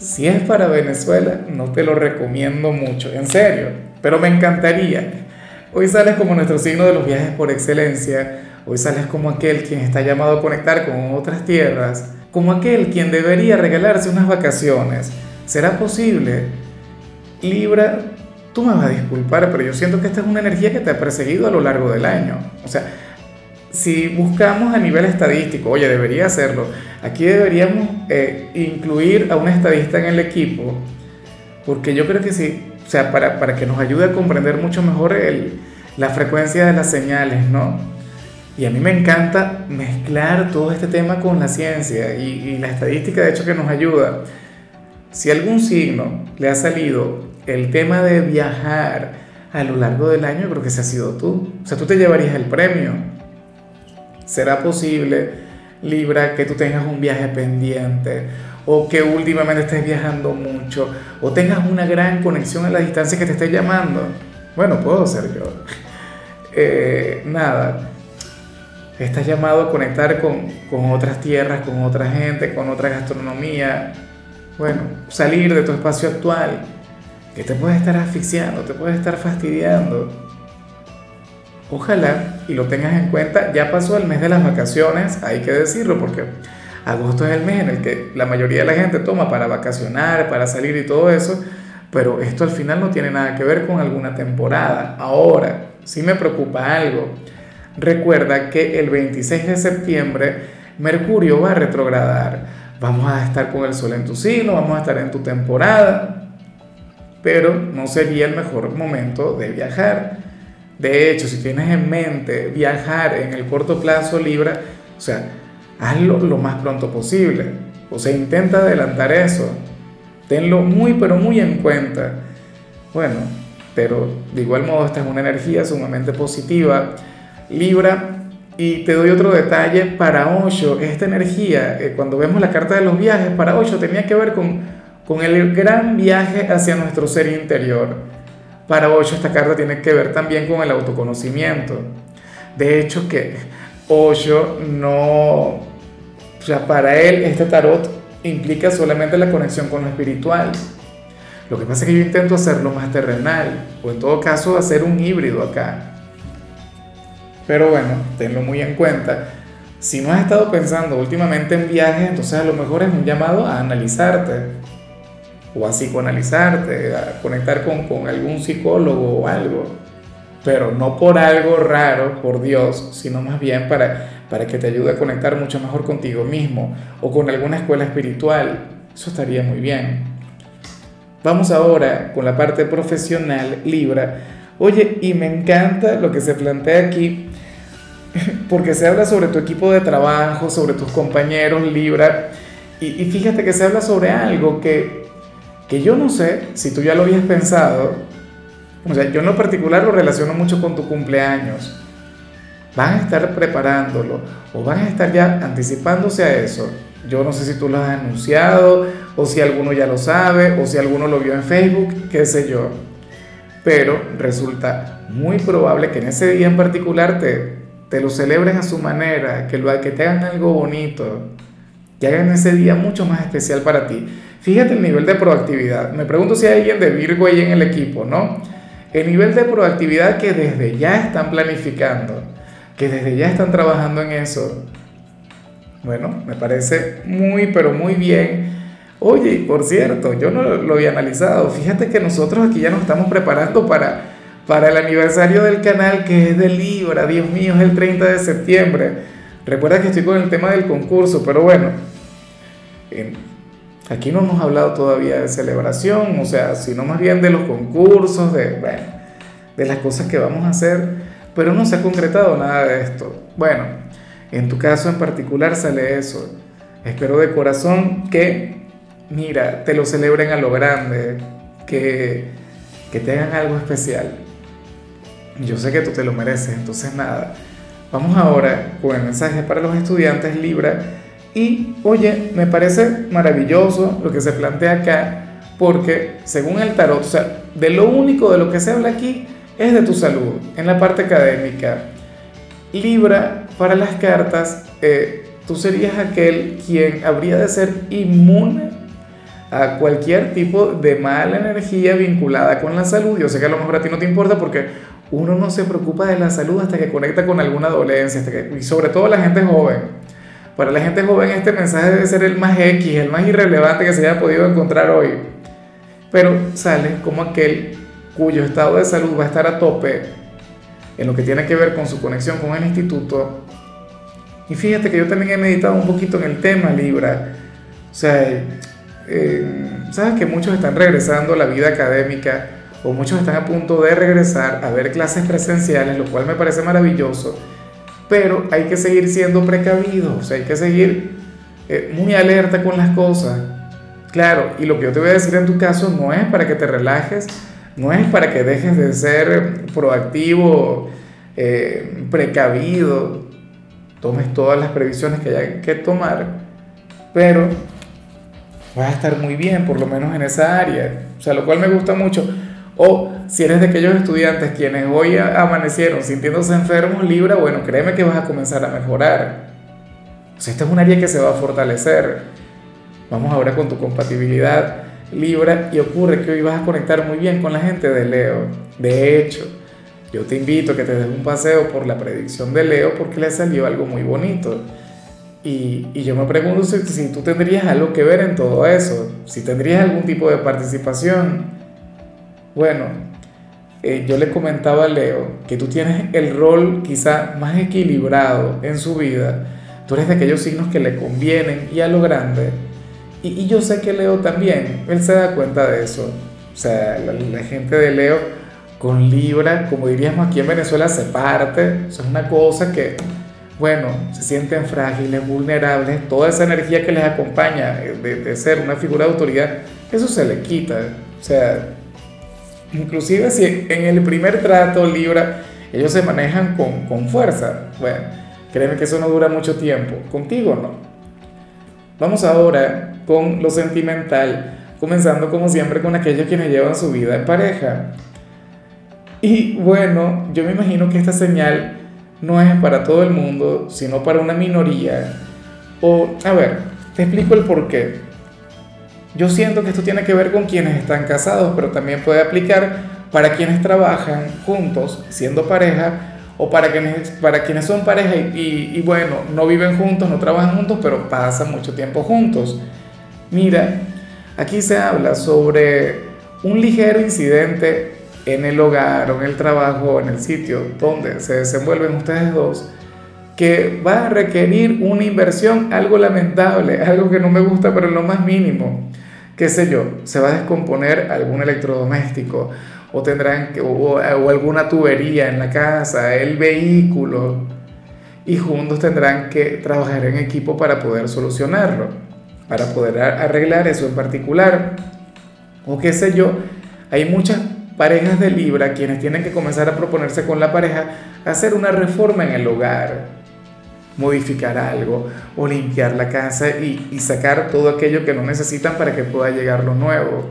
si es para Venezuela, no te lo recomiendo mucho, en serio, pero me encantaría. Hoy sales como nuestro signo de los viajes por excelencia, hoy sales como aquel quien está llamado a conectar con otras tierras, como aquel quien debería regalarse unas vacaciones. ¿Será posible? Libra, tú me vas a disculpar, pero yo siento que esta es una energía que te ha perseguido a lo largo del año. O sea, si buscamos a nivel estadístico, oye, debería hacerlo, aquí deberíamos eh, incluir a un estadista en el equipo, porque yo creo que sí, o sea, para, para que nos ayude a comprender mucho mejor el, la frecuencia de las señales, ¿no? Y a mí me encanta mezclar todo este tema con la ciencia y, y la estadística, de hecho, que nos ayuda. Si algún signo le ha salido el tema de viajar a lo largo del año, creo que se ha sido tú. O sea, tú te llevarías el premio ¿Será posible, Libra, que tú tengas un viaje pendiente o que últimamente estés viajando mucho o tengas una gran conexión a la distancia que te esté llamando? Bueno, puedo ser yo. Eh, nada, estás llamado a conectar con, con otras tierras, con otra gente, con otra gastronomía. Bueno, salir de tu espacio actual, que te puede estar asfixiando, te puede estar fastidiando Ojalá y lo tengas en cuenta, ya pasó el mes de las vacaciones, hay que decirlo, porque agosto es el mes en el que la mayoría de la gente toma para vacacionar, para salir y todo eso, pero esto al final no tiene nada que ver con alguna temporada. Ahora, si me preocupa algo, recuerda que el 26 de septiembre Mercurio va a retrogradar, vamos a estar con el sol en tu signo, vamos a estar en tu temporada, pero no sería el mejor momento de viajar de hecho, si tienes en mente viajar en el corto plazo Libra, o sea, hazlo lo más pronto posible. O sea, intenta adelantar eso. Tenlo muy, pero muy en cuenta. Bueno, pero de igual modo esta es una energía sumamente positiva. Libra, y te doy otro detalle, para Osho, esta energía, eh, cuando vemos la carta de los viajes, para Osho tenía que ver con, con el gran viaje hacia nuestro ser interior. Para Osho esta carta tiene que ver también con el autoconocimiento. De hecho que Osho no, o sea, para él este tarot implica solamente la conexión con lo espiritual. Lo que pasa es que yo intento hacerlo más terrenal, o en todo caso hacer un híbrido acá. Pero bueno, tenlo muy en cuenta. Si no has estado pensando últimamente en viajes, entonces a lo mejor es un llamado a analizarte o a psicoanalizarte, a conectar con, algún psicólogo o algo, pero no por algo raro, por Dios, sino más bien para, para que te ayude a conectar mucho mejor contigo mismo o con alguna escuela espiritual. Eso estaría muy bien. Vamos ahora con la parte profesional, Libra. Oye, y me encanta lo que se plantea aquí, porque se habla sobre tu equipo de trabajo, sobre tus compañeros, Libra, y fíjate que se habla sobre algo que que yo no sé si tú ya lo habías pensado, o sea, yo en lo particular lo relaciono mucho con tu cumpleaños. Van a estar preparándolo o van a estar ya anticipándose a eso. Yo no sé si tú lo has anunciado o si alguno ya lo sabe o si alguno lo vio en Facebook, qué sé yo. Pero resulta muy probable que en ese día en particular te, te lo celebren a su manera, que, lo, que te hagan algo bonito, que hagan ese día mucho más especial para ti. Fíjate el nivel de proactividad. Me pregunto si hay alguien de Virgo ahí en el equipo, ¿no? El nivel de proactividad que desde ya están planificando, que desde ya están trabajando en eso. Bueno, me parece muy, pero muy bien. Oye, por cierto, yo no lo había analizado. Fíjate que nosotros aquí ya nos estamos preparando para, para el aniversario del canal que es de Libra. Dios mío, es el 30 de septiembre. Recuerda que estoy con el tema del concurso, pero bueno, Aquí no hemos hablado todavía de celebración, o sea, sino más bien de los concursos, de, bueno, de las cosas que vamos a hacer, pero no se ha concretado nada de esto. Bueno, en tu caso en particular sale eso. Espero de corazón que, mira, te lo celebren a lo grande, que, que te hagan algo especial. Yo sé que tú te lo mereces, entonces nada. Vamos ahora con el mensaje para los estudiantes Libra. Y oye, me parece maravilloso lo que se plantea acá, porque según el tarot, o sea, de lo único de lo que se habla aquí es de tu salud, en la parte académica. Libra, para las cartas, eh, tú serías aquel quien habría de ser inmune a cualquier tipo de mala energía vinculada con la salud. Yo sé que a lo mejor a ti no te importa porque uno no se preocupa de la salud hasta que conecta con alguna dolencia, y sobre todo la gente joven. Para la gente joven este mensaje debe ser el más X, el más irrelevante que se haya podido encontrar hoy. Pero sale como aquel cuyo estado de salud va a estar a tope en lo que tiene que ver con su conexión con el instituto. Y fíjate que yo también he meditado un poquito en el tema Libra. O sea, eh, sabes que muchos están regresando a la vida académica o muchos están a punto de regresar a ver clases presenciales, lo cual me parece maravilloso, pero hay que seguir siendo precavidos, hay que seguir eh, muy alerta con las cosas. Claro, y lo que yo te voy a decir en tu caso no es para que te relajes, no es para que dejes de ser proactivo, eh, precavido, tomes todas las previsiones que haya que tomar, pero vas a estar muy bien, por lo menos en esa área, o sea, lo cual me gusta mucho. O si eres de aquellos estudiantes quienes hoy amanecieron sintiéndose enfermos, Libra, bueno, créeme que vas a comenzar a mejorar. O sea, esta es un área que se va a fortalecer. Vamos ahora con tu compatibilidad Libra y ocurre que hoy vas a conectar muy bien con la gente de Leo. De hecho, yo te invito a que te des un paseo por la predicción de Leo porque le salió algo muy bonito. Y, yo me pregunto si tú tendrías algo que ver en todo eso, si tendrías algún tipo de participación. Bueno, eh, yo le comentaba a Leo que tú tienes el rol quizá más equilibrado en su vida. Tú eres de aquellos signos que le convienen y a lo grande. Y, yo sé que Leo también, él se da cuenta de eso. O sea, la, gente de Leo con Libra, como diríamos aquí en Venezuela, se parte. Eso es una cosa que, bueno, se sienten frágiles, vulnerables. Toda esa energía que les acompaña de, de ser una figura de autoridad, eso se le quita. O sea, Inclusive si en el primer trato Libra ellos se manejan con, con fuerza, bueno, créeme que eso no dura mucho tiempo, contigo no. Vamos ahora con lo sentimental, comenzando como siempre con aquellos quienes llevan su vida en pareja. Y bueno, yo me imagino que esta señal no es para todo el mundo, sino para una minoría. O, a ver, te explico el por qué. Yo siento que esto tiene que ver con quienes están casados, pero también puede aplicar para quienes trabajan juntos, siendo pareja, o para quienes, para quienes son pareja y, bueno, no viven juntos, no trabajan juntos, pero pasan mucho tiempo juntos. Mira, aquí se habla sobre un ligero incidente en el hogar o en el trabajo o en el sitio donde se desenvuelven ustedes dos que va a requerir una inversión algo lamentable, algo que no me gusta, pero lo más mínimo. Qué sé yo, se va a descomponer algún electrodoméstico o tendrán que, o, alguna tubería en la casa, el vehículo, y juntos tendrán que trabajar en equipo para poder solucionarlo, para poder arreglar eso en particular. O qué sé yo, hay muchas parejas de Libra quienes tienen que comenzar a proponerse con la pareja hacer una reforma en el hogar modificar algo o limpiar la casa y, sacar todo aquello que no necesitan para que pueda llegar lo nuevo.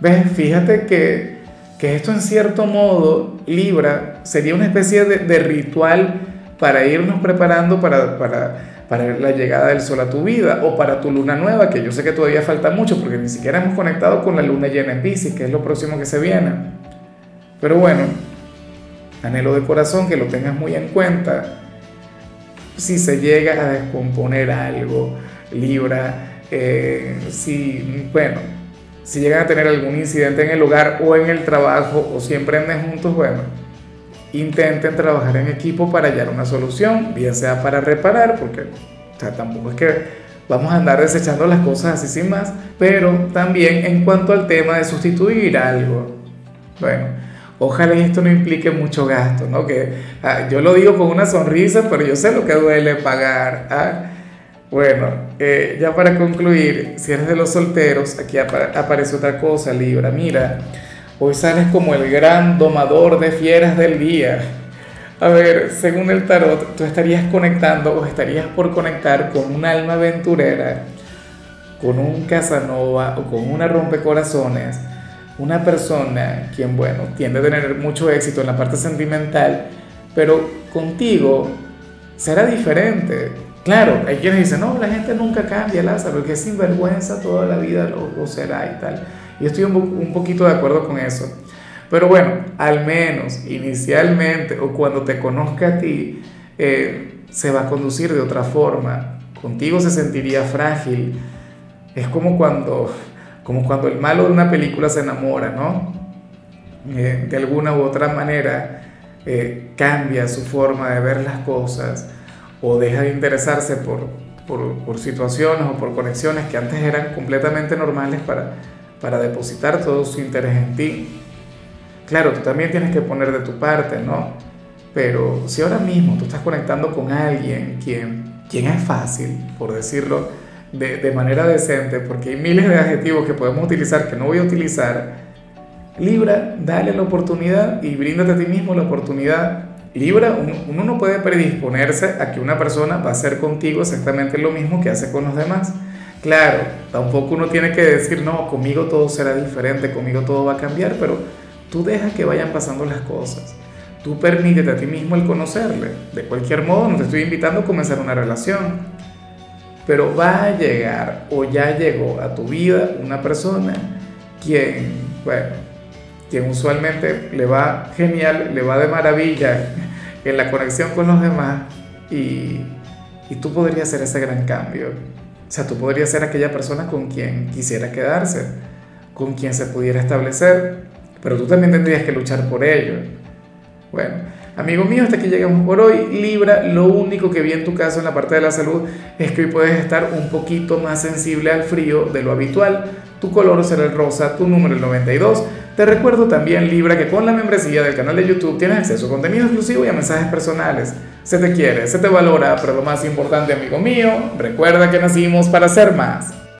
¿Ves? Fíjate que, esto en cierto modo, Libra, sería una especie de, ritual para irnos preparando para, para, para, la llegada del sol a tu vida o para tu luna nueva, que yo sé que todavía falta mucho porque ni siquiera hemos conectado con la luna llena en Pisces, que es lo próximo que se viene. Pero bueno, anhelo de corazón que lo tengas muy en cuenta si se llega a descomponer algo, Libra, eh, si, bueno, si llegan a tener algún incidente en el hogar o en el trabajo o siempre anden juntos, bueno, intenten trabajar en equipo para hallar una solución, bien sea para reparar, porque o tampoco es que vamos a andar desechando las cosas así sin más, pero también en cuanto al tema de sustituir algo. Bueno, Ojalá esto no implique mucho gasto, ¿no? Que ah, yo lo digo con una sonrisa, pero yo sé lo que duele pagar. ¿ah? Bueno, eh, ya para concluir, si eres de los solteros, aquí aparece otra cosa, Libra. Mira, hoy sales como el gran domador de fieras del día. A ver, según el tarot, tú estarías conectando o estarías por conectar con un alma aventurera, con un Casanova o con una rompecorazones, una persona quien, bueno, tiende a tener mucho éxito en la parte sentimental, pero contigo será diferente Claro, hay quienes dicen, no, la gente nunca cambia, Lázaro, porque es sinvergüenza toda la vida lo, será y tal. Y estoy un, poquito de acuerdo con eso. Pero bueno, al menos inicialmente o cuando te conozca a ti, eh, se va a conducir de otra forma. Contigo se sentiría frágil. Es como cuando, como cuando el malo de una película se enamora, ¿no? Eh, de alguna u otra manera eh, cambia su forma de ver las cosas o deja de interesarse por, por, situaciones o por conexiones que antes eran completamente normales para, para depositar todo su interés en ti. Claro, tú también tienes que poner de tu parte, ¿no? Pero si ahora mismo tú estás conectando con alguien quien, quien es fácil, por decirlo de, manera decente, porque hay miles de adjetivos que podemos utilizar que no voy a utilizar, Libra, dale la oportunidad y bríndate a ti mismo la oportunidad Libra, uno, no puede predisponerse a que una persona va a hacer contigo exactamente lo mismo que hace con los demás. Claro, tampoco uno tiene que decir, no, conmigo todo será diferente, conmigo todo va a cambiar, pero tú deja que vayan pasando las cosas. Tú permítete a ti mismo el conocerle. De cualquier modo, no te estoy invitando a comenzar una relación. Pero va a llegar o ya llegó a tu vida una persona quien, bueno, quien usualmente le va genial, le va de maravilla en la conexión con los demás y, y tú podrías ser ese gran cambio. O sea, tú podrías ser aquella persona con quien quisiera quedarse, con quien se pudiera establecer, pero tú también tendrías que luchar por ello. Bueno, amigo mío, hasta aquí llegamos por hoy. Libra, lo único que vi en tu caso en la parte de la salud es que hoy puedes estar un poquito más sensible al frío de lo habitual. Tu color será el rosa, tu número el 92. Te recuerdo también, Libra, que con la membresía del canal de YouTube tienes acceso a contenido exclusivo y a mensajes personales. Se te quiere, se te valora, pero lo más importante, amigo mío, recuerda que nacimos para ser más.